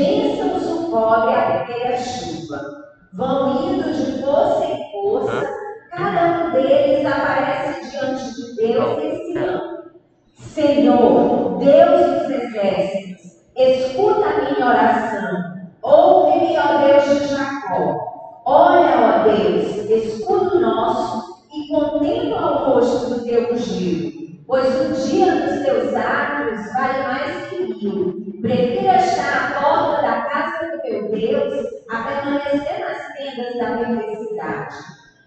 bênçãos o pobre até a chuva. Vão indo de força em força, cada um deles aparece diante de Deus esse ano. É. Senhor, Deus dos exércitos, escuta a minha oração. Ouve-me, ó Deus de Jacó. Olha, ó Deus, escudo nosso, e contempla o rosto do teu ungido. Pois o dia dos teus atos vale mais que mil. Prefiro estar Deus a permanecer nas tendas da perversidade,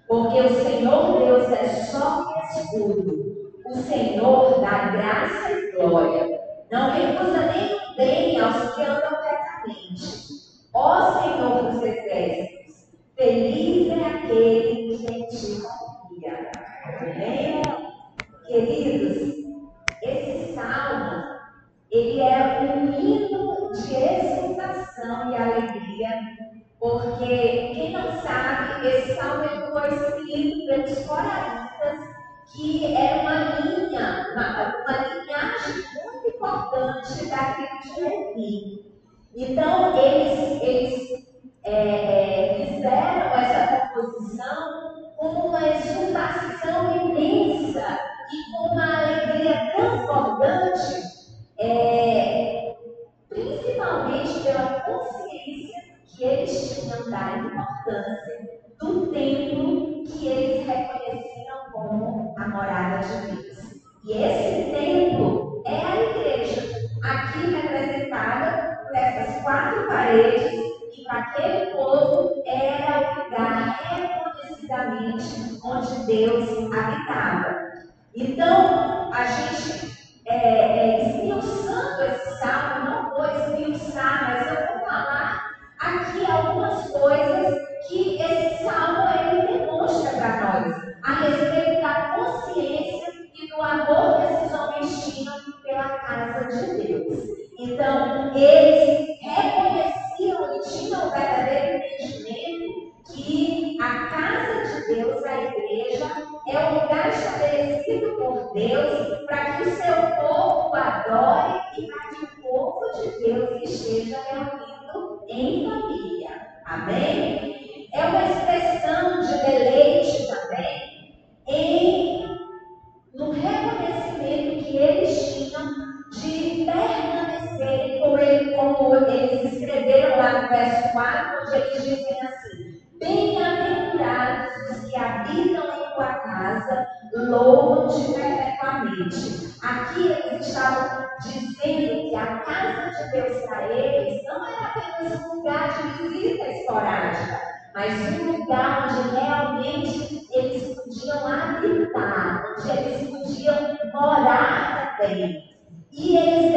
porque o Senhor Deus é só e escudo, o Senhor dá graça e glória, não recusa nenhum bem aos que andam retamente. Ó Senhor dos exércitos, feliz é aquele que em ti confia. Amém? Queridos, esse salmo, ele é um hino de exultação e alegria, porque quem não sabe, esse salmo é foi escrito pelos é coraítas, que era uma linha, uma, uma linhagem muito importante daquilo de Levi. Então, eles, eles é, fizeram essa composição com uma exultação imensa e com uma alegria transbordante. É, principalmente pela consciência que eles tinham da importância do templo que eles reconheciam como a morada days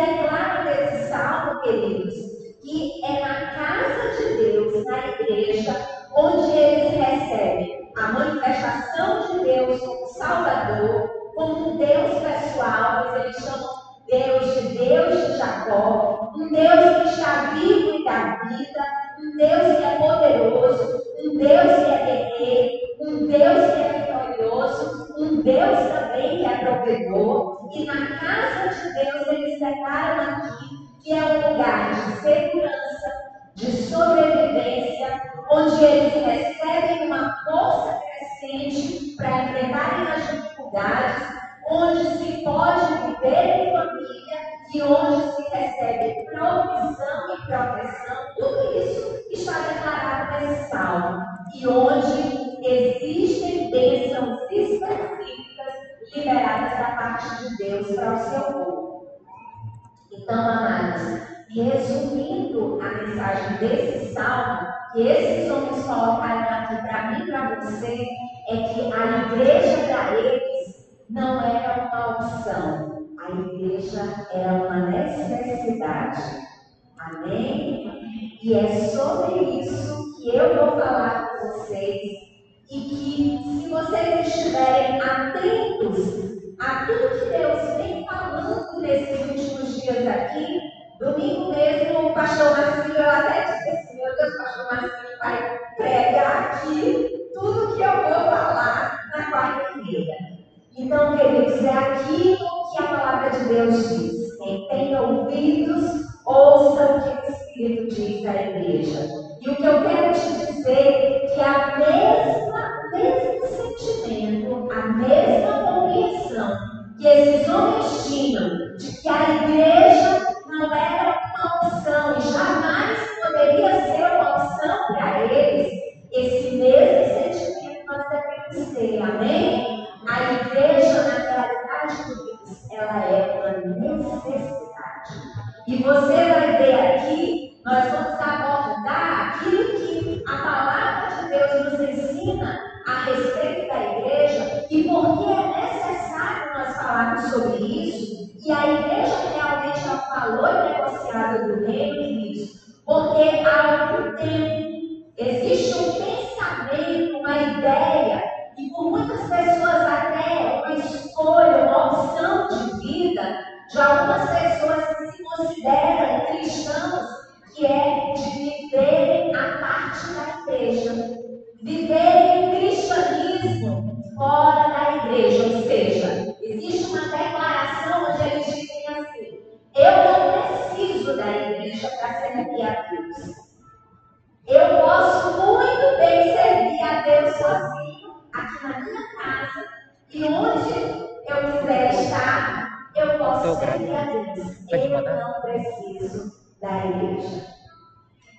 Deus. Eu não preciso da igreja.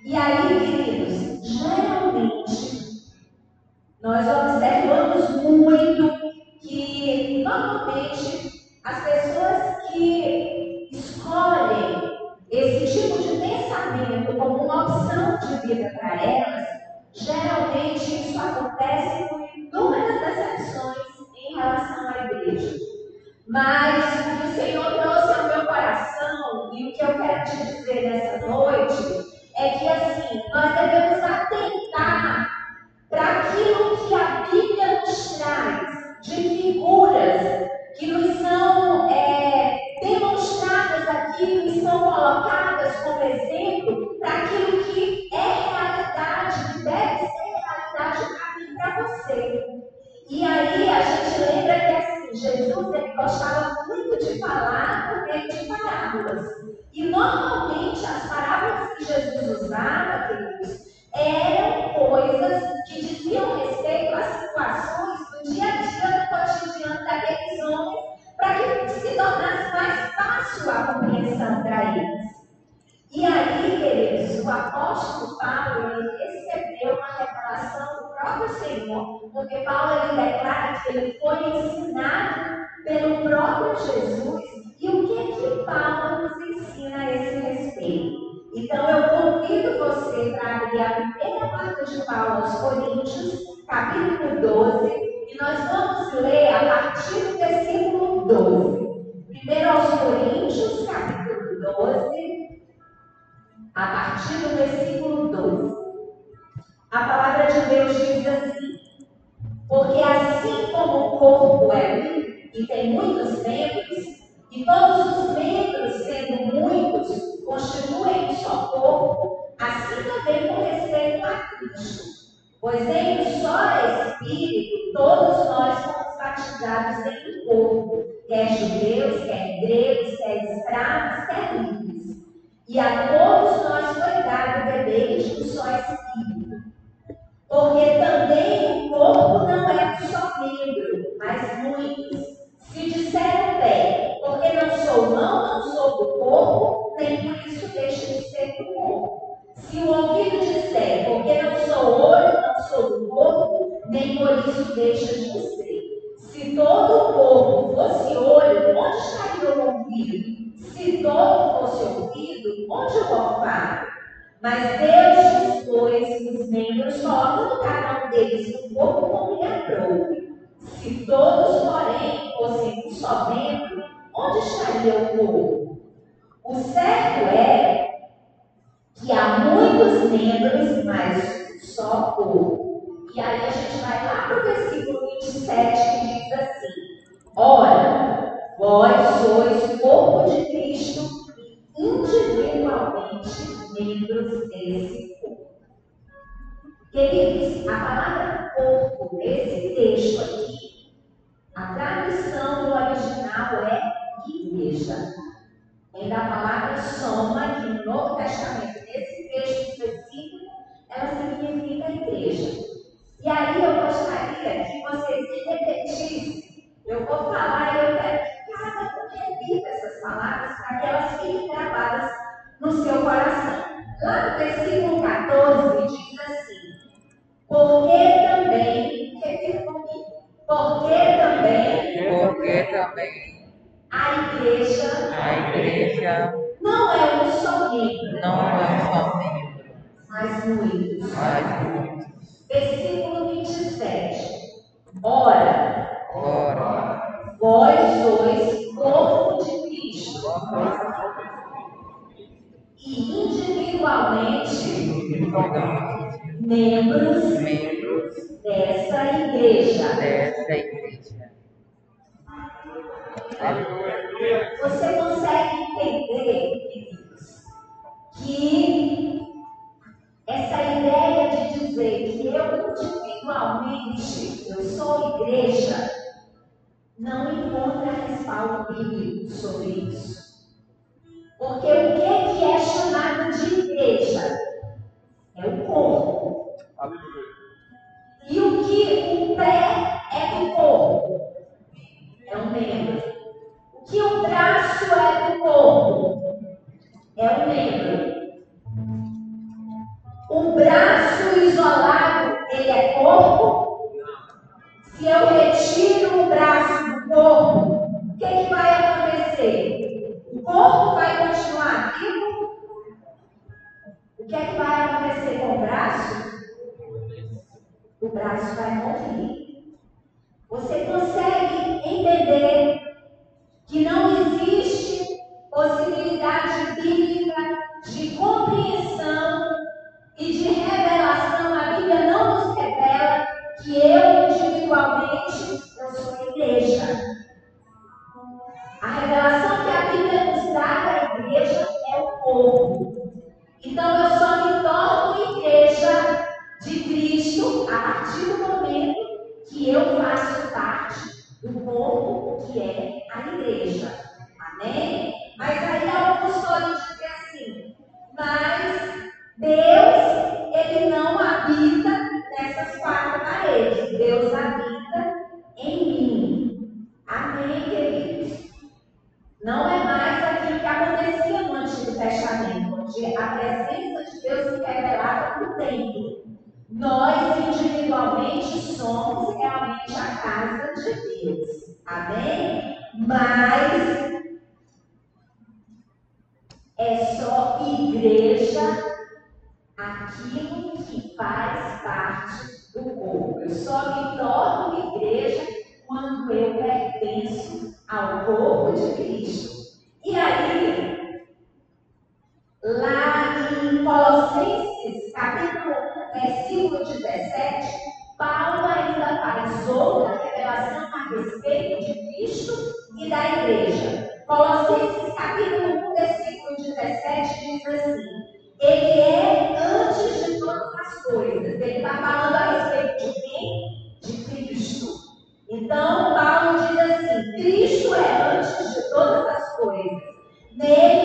E aí, queridos, geralmente, nós observamos muito que, normalmente, as pessoas que escolhem esse tipo de pensamento como uma opção de vida para elas, geralmente isso acontece com inúmeras decepções em relação à igreja. Mas que eu quero te dizer nessa noite é que assim, nós devemos atentar para aquilo que a Bíblia nos traz de figuras que nos são é, demonstradas aqui, que são colocadas como exemplo para aquilo que é realidade, que deve ser realidade mim para você. E aí a gente lembra que assim, Jesus ele gostava muito de falar por meio de parábolas. E normalmente as parábolas que Jesus usava, queridos, eram coisas que diziam respeito às situações do dia a dia do cotidiano daqueles homens, para que se tornasse mais fácil a compreensão para eles. E aí, queridos, o apóstolo Paulo ele recebeu uma revelação do próprio Senhor, porque Paulo ele declara que ele foi ensinado pelo próprio Jesus. E o que é que Paulo nos a esse respeito? Então eu convido você para abrir a primeira carta de Paulo aos Coríntios, capítulo 12, e nós vamos ler a partir do versículo 12. Primeiro aos Coríntios, capítulo 12, a partir do versículo 12. A palavra de Deus diz assim: Porque assim como o corpo é um e tem muitos membros, e todos os membros, constituem só corpo, assim também com respeito a Cristo. Pois em um só Espírito, todos nós fomos batizados em um corpo, quer judeus, quer gregos, quer escravos, quer livres. E a todos nós foi dado beber de um só Espírito. Porque também o corpo não é um só membro, mas muitos. Se disseram bem, porque não sou mão, do corpo, nem por isso deixa de ser do corpo. Se o ouvido disser, porque não sou olho, não sou do corpo, nem por isso deixa de ser. Se todo o corpo fosse olho, onde estaria o ouvido? Se todo fosse ouvido, onde o olfato? Mas Deus dispôs os membros só cada um deles no corpo como lhe aprouve. Se todos, porém, fossem um só membro, onde estaria o corpo? O certo é que há muitos membros, mas só corpo. E aí a gente vai lá para o versículo 27 que diz assim: Ora, vós sois corpo de Cristo e individualmente membros desse corpo. Queridos, a palavra corpo nesse texto aqui, a tradução do original é igreja e da palavra soma que no Novo Testamento, nesse texto específico, ela significa igreja. E aí eu gostaria que vocês repetissem. Eu vou falar, e eu quero que cada um repita essas palavras para que elas fiquem gravadas no seu coração. Lá no versículo 14 diz assim: Porque também, repita comigo, porque também, porque também a igreja, a igreja não é um só não é um mas muitos. Mas muitos. Versículo 27. Ora, ora, vós sois corpo de Cristo. E individualmente, membros, membros dessa igreja. Dessa igreja você consegue entender, queridos, que essa ideia de dizer que eu individualmente, eu sou igreja, não encontra respaldo bíblico sobre isso. Porque o que é chamado de igreja? É o corpo. somos realmente a casa de Deus. Amém? Mas é só igreja aquilo que faz parte do corpo. Eu só me torno igreja quando eu pertenço ao corpo de Cristo. E aí, lá em Colossenses, capítulo versículo 17, Paulo ainda faz outra revelação a respeito de Cristo e da igreja. Colossenses capítulo 1, versículo 17 diz assim: Ele é antes de todas as coisas. Ele está falando a respeito de quem? De Cristo. Então, Paulo diz assim: Cristo é antes de todas as coisas. Nele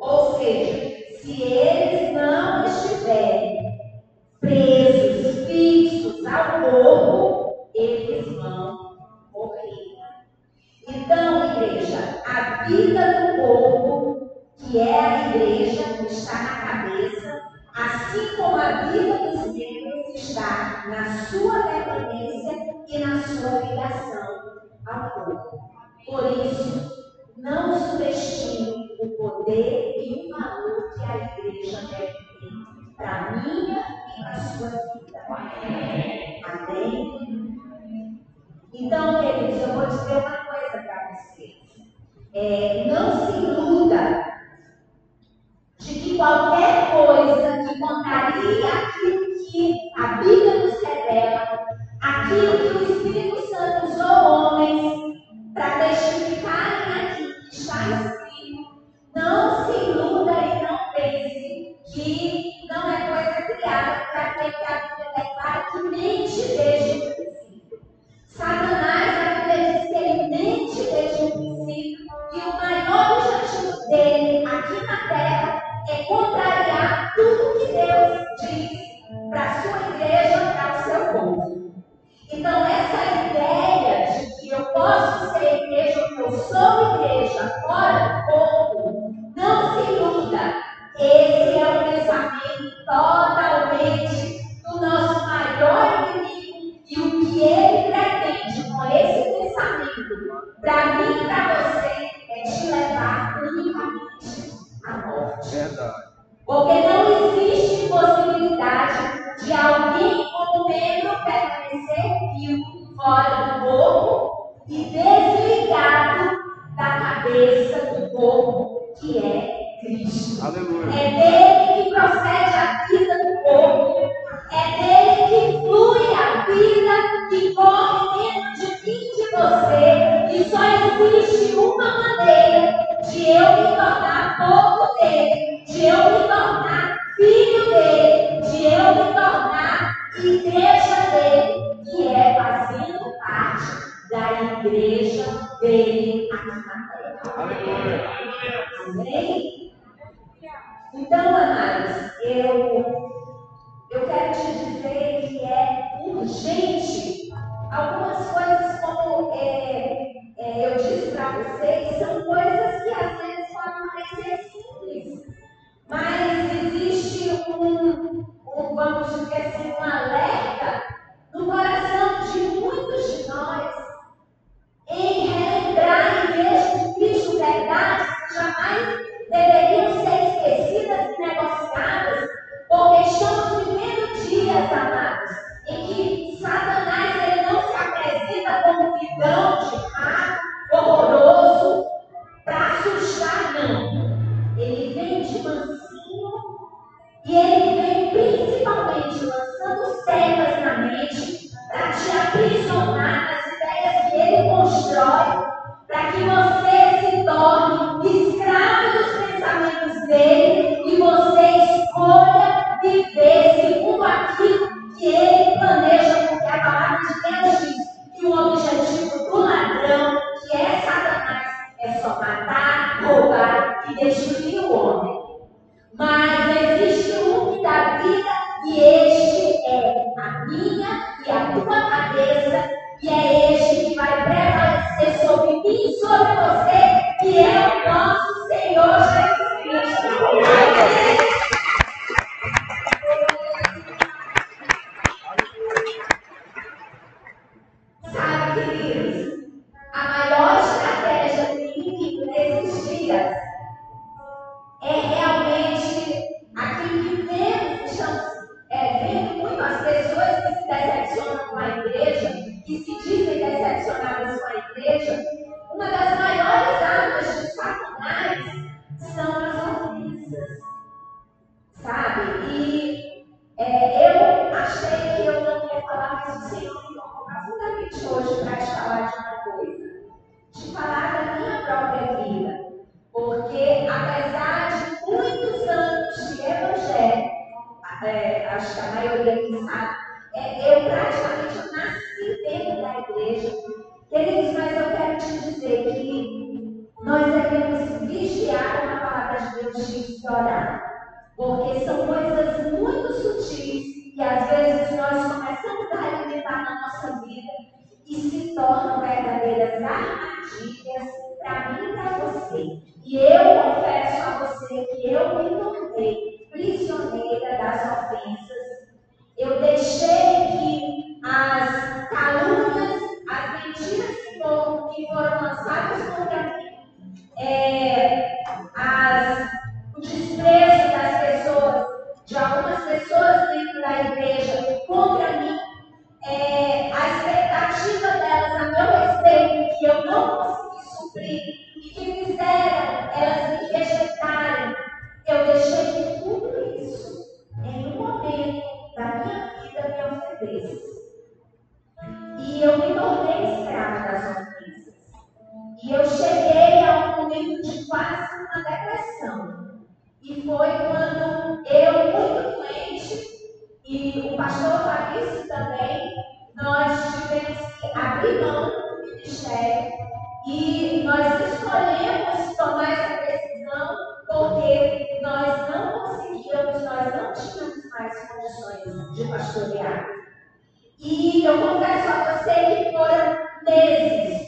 Ou seja, se ele é, eu praticamente eu confesso a você que foram meses.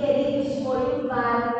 queridos, foi um vale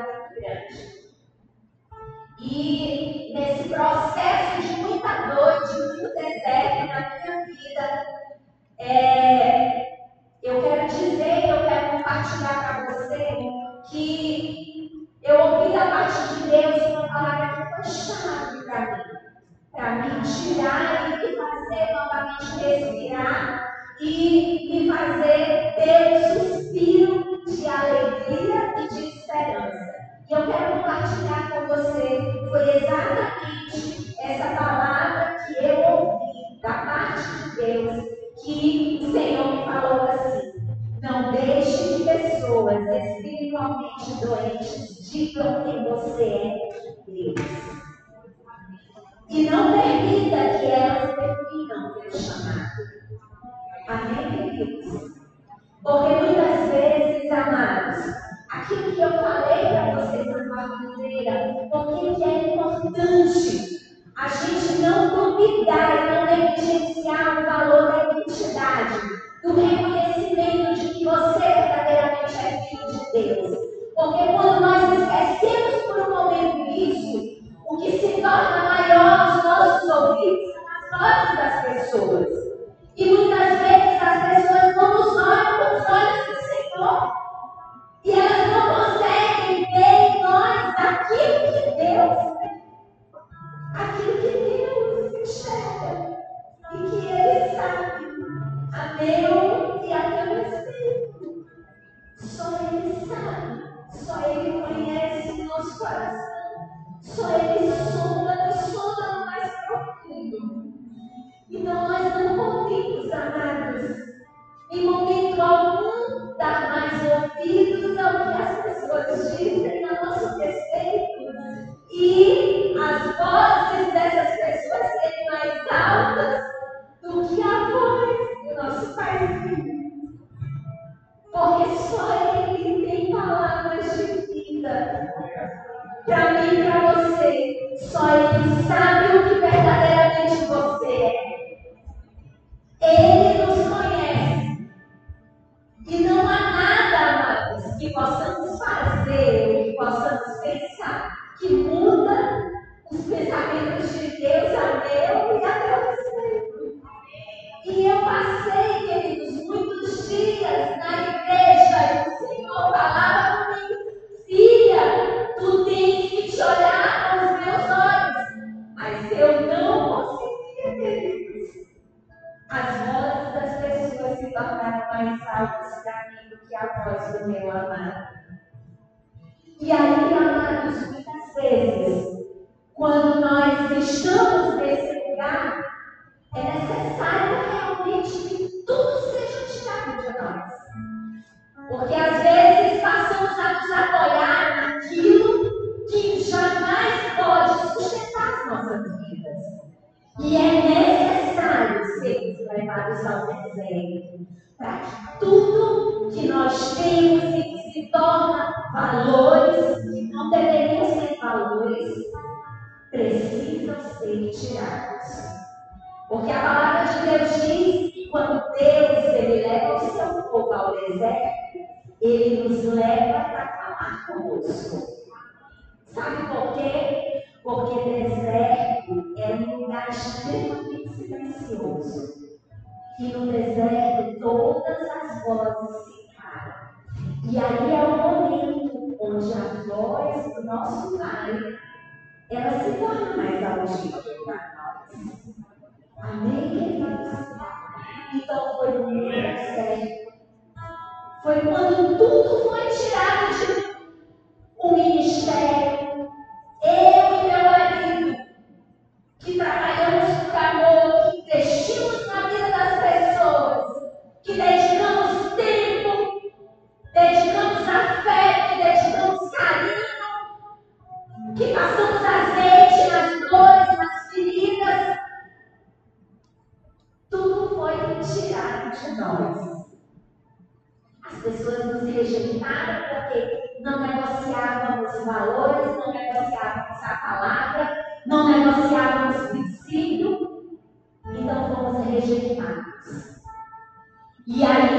precisam ser retirados. Porque a palavra de Deus diz que quando Deus ele leva o seu povo ao deserto, ele nos leva para falar conosco. Sabe por quê? Porque deserto é um lugar extremamente silencioso. Que no deserto todas as vozes se calam. E aí é o momento onde a voz do nosso Pai ela se torna mais audível para nós. Amém, queridos? Então foi o sério. Foi quando tudo foi tirado de o ministério. Eu e meu marido, que trabalhamos com amor, que investimos na vida das pessoas, que deixamos As pessoas nos rejeitaram porque não negociávamos valores, não negociávamos a palavra, não negociávamos princípio, então fomos rejeitados. E aí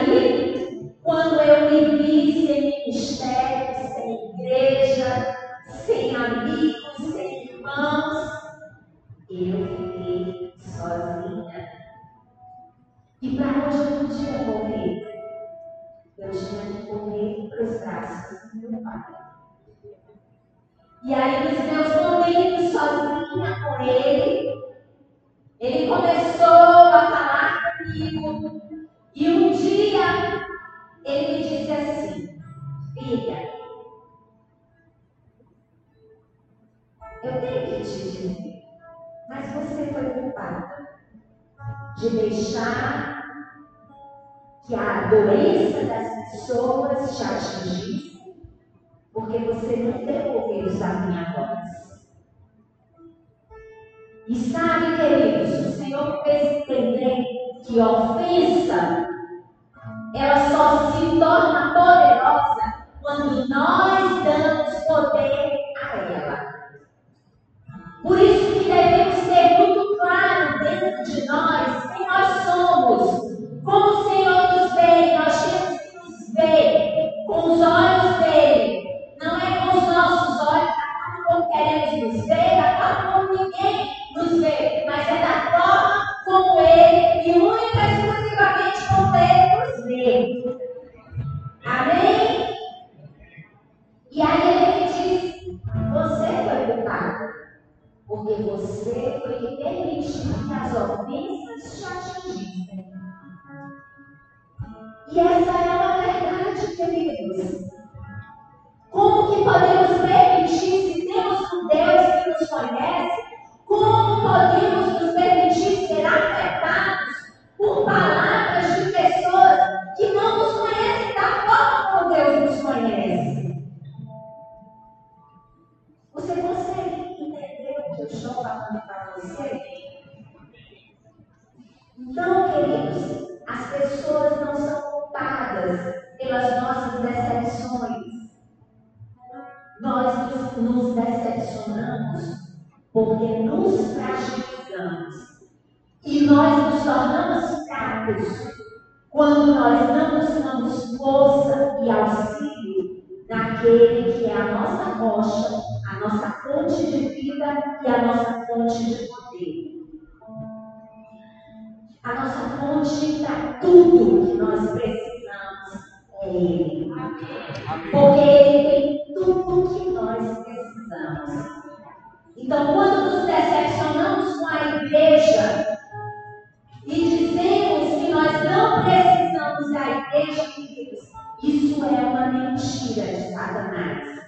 nos vê da forma como ninguém nos vê, mas é da forma mentira de Satanás.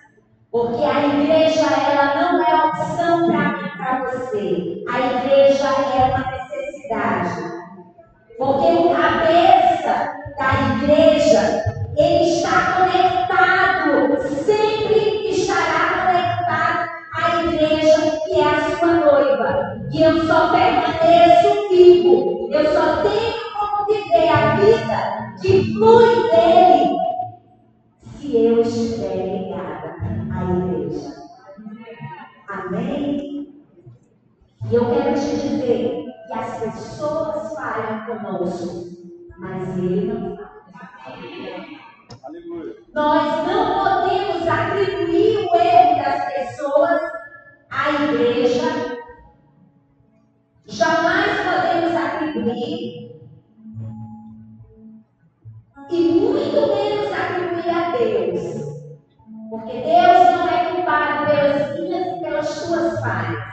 Porque a igreja ela não é opção para mim, para você. A igreja é uma necessidade. Porque o cabeça da igreja, ele está conectado, sempre estará conectado à igreja que é a sua noiva. E eu só permaneço vivo. Eu só tenho como viver a vida que flui dele. E eu quero te dizer que as pessoas falham conosco, mas ele não fala. Nós não podemos atribuir o erro das pessoas à igreja. Jamais podemos atribuir. E muito menos atribuir a Deus. Porque Deus não é culpado pelas minhas e pelas suas falhas.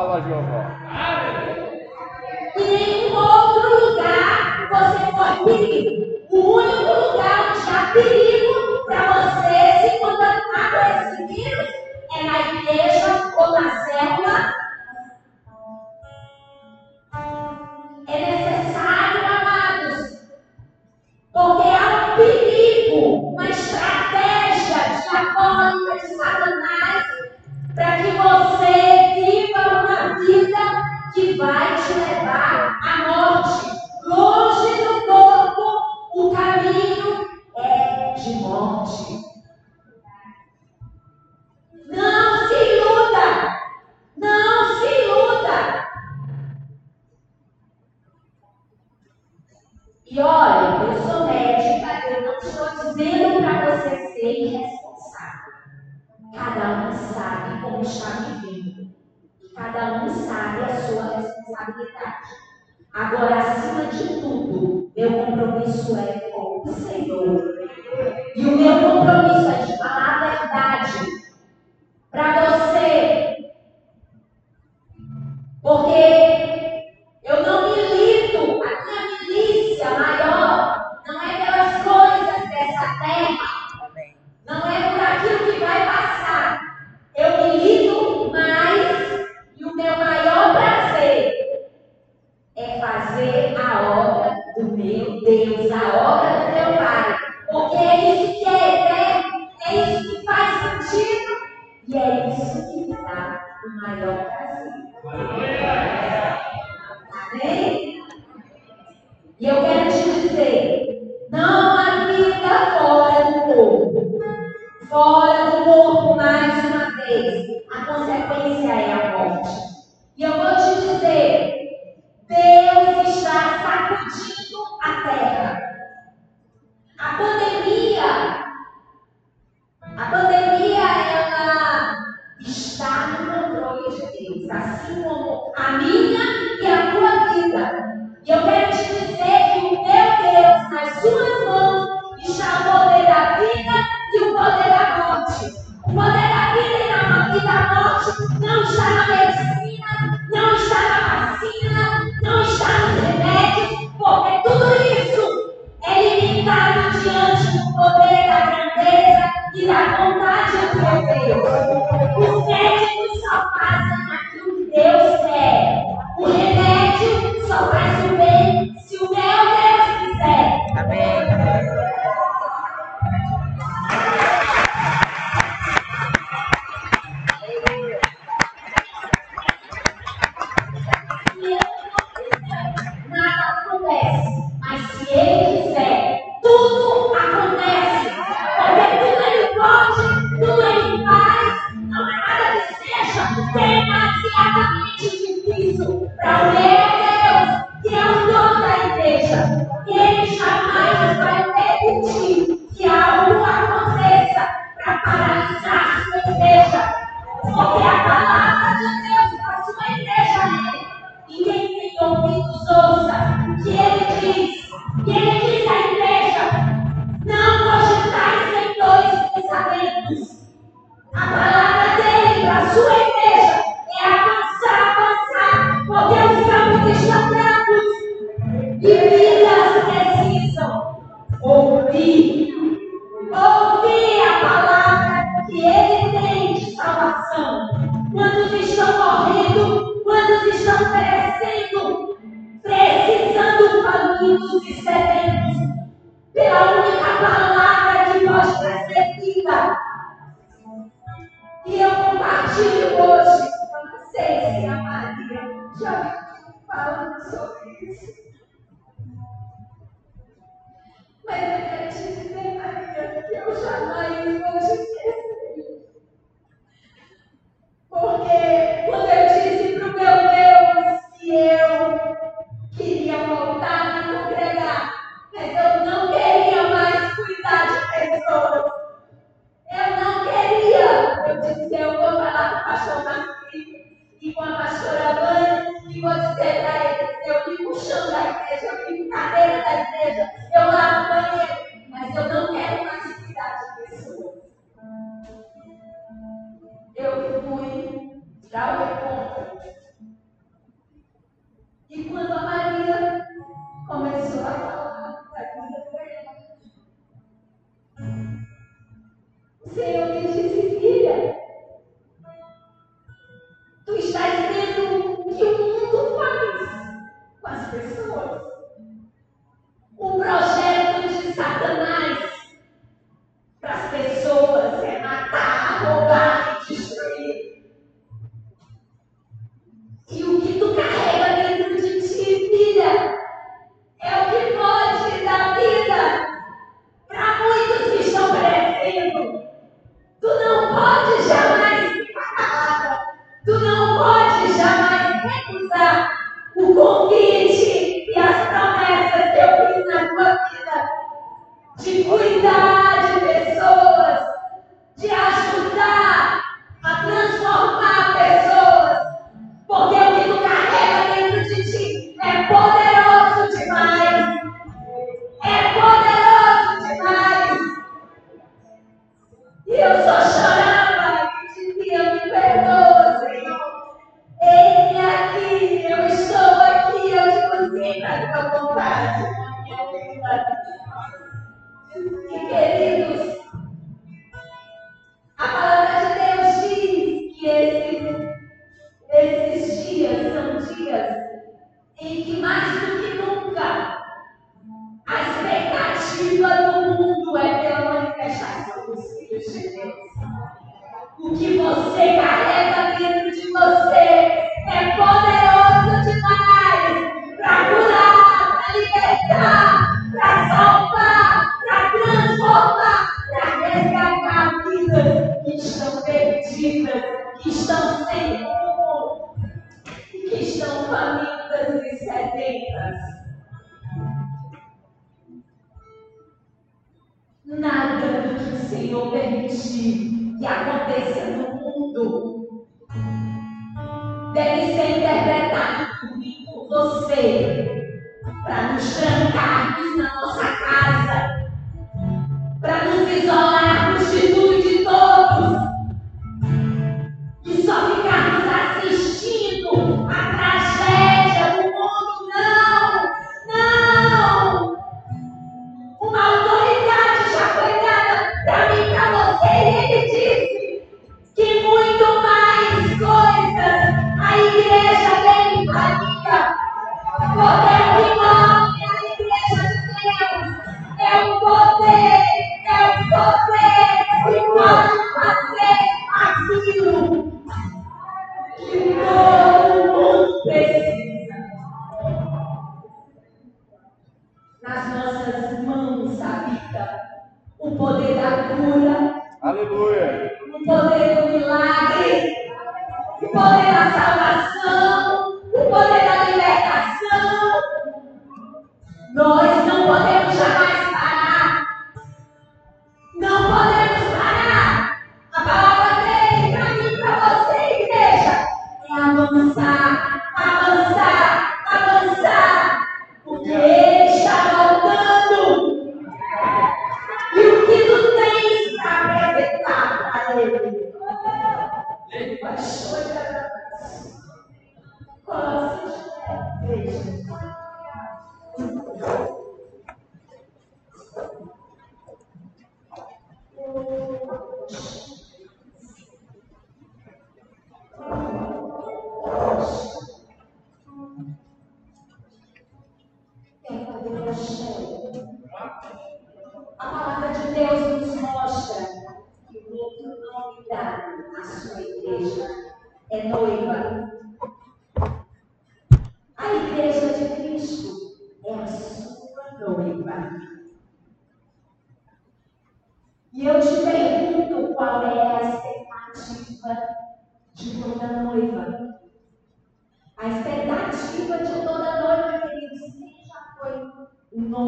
fala Jeová. E nenhum outro lugar você pode pedir. O único lugar onde já perigo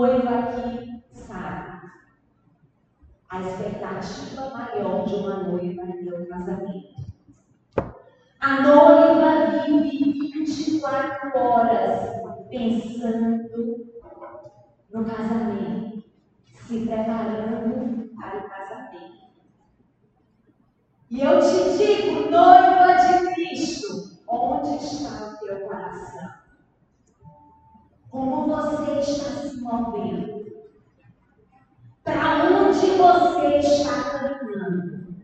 noiva que sabe. A expectativa maior de uma noiva é o casamento. A noiva vive 24 horas pensando no casamento, se preparando para o casamento. E eu te digo, noiva de Como você está se movendo? Para onde você está caminhando?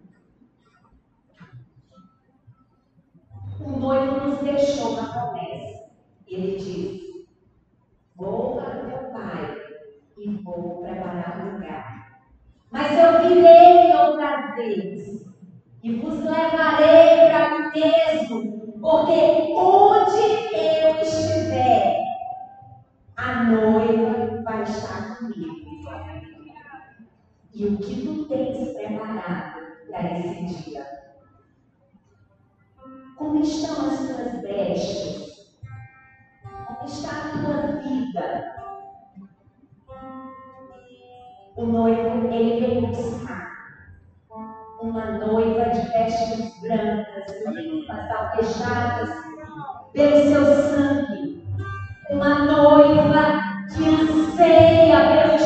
O noivo nos deixou na promessa. Ele disse: Vou para meu pai e vou preparar o lugar. Mas eu virei outra vez e vos levarei para mim mesmo, porque onde eu estiver, a noiva vai estar comigo. E o que tu tens preparado para esse dia? Como estão as tuas vestes? Como está a tua vida? O noivo, ele veio buscar uma noiva de vestes brancas, limpas, alvejadas pelo seu sangue uma noiva que anseia pelo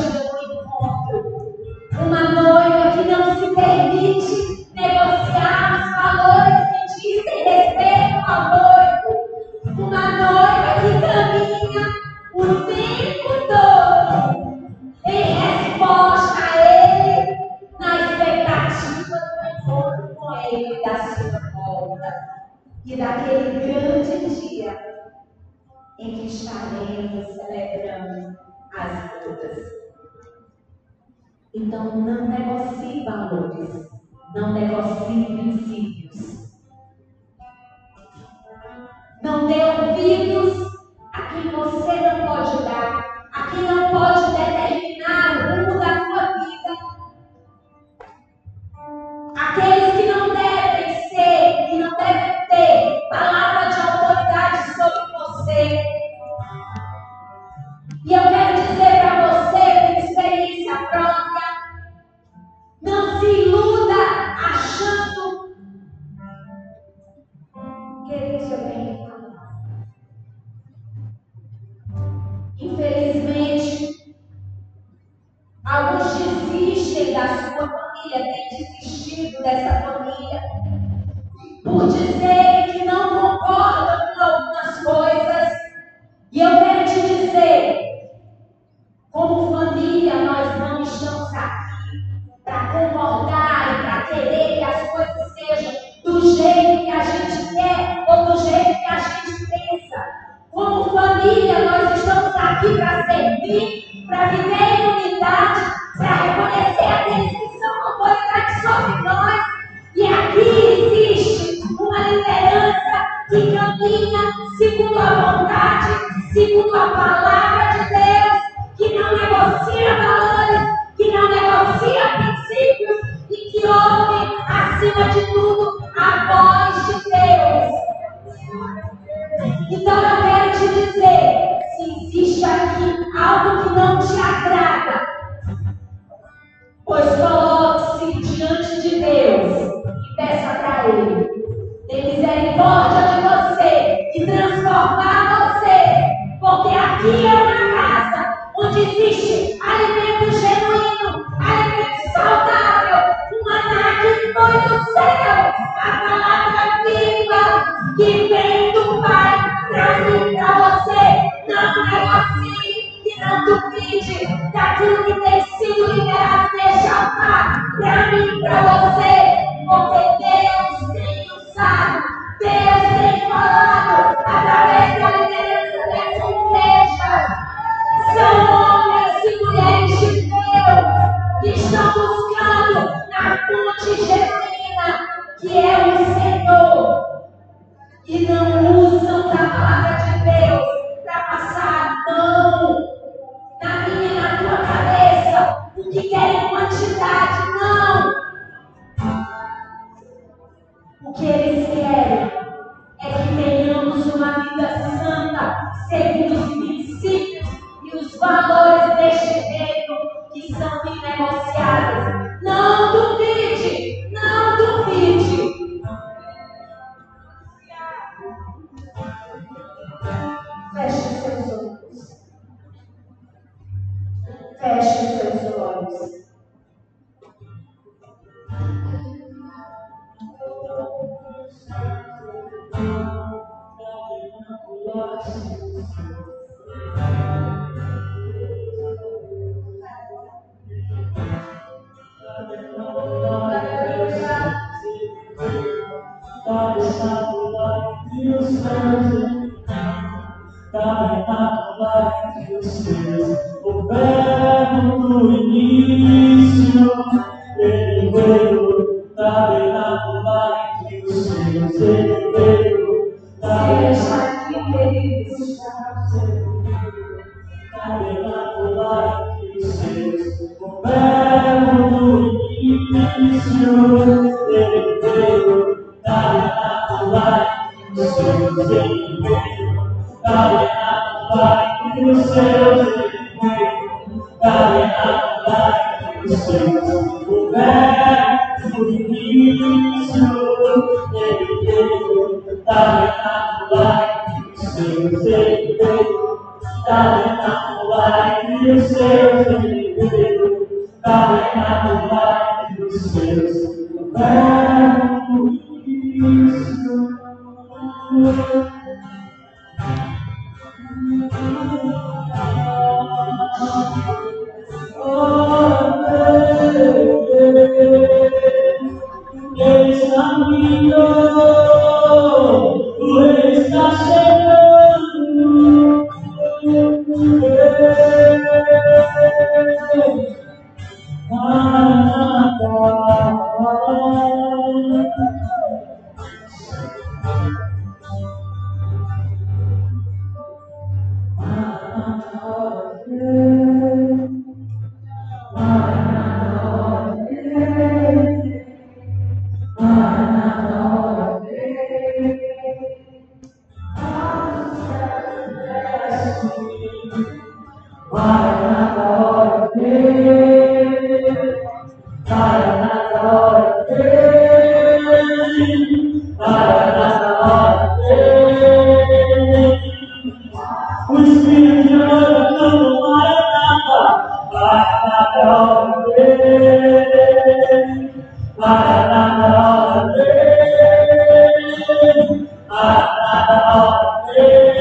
família, nós estamos aqui para servir cabeça, You.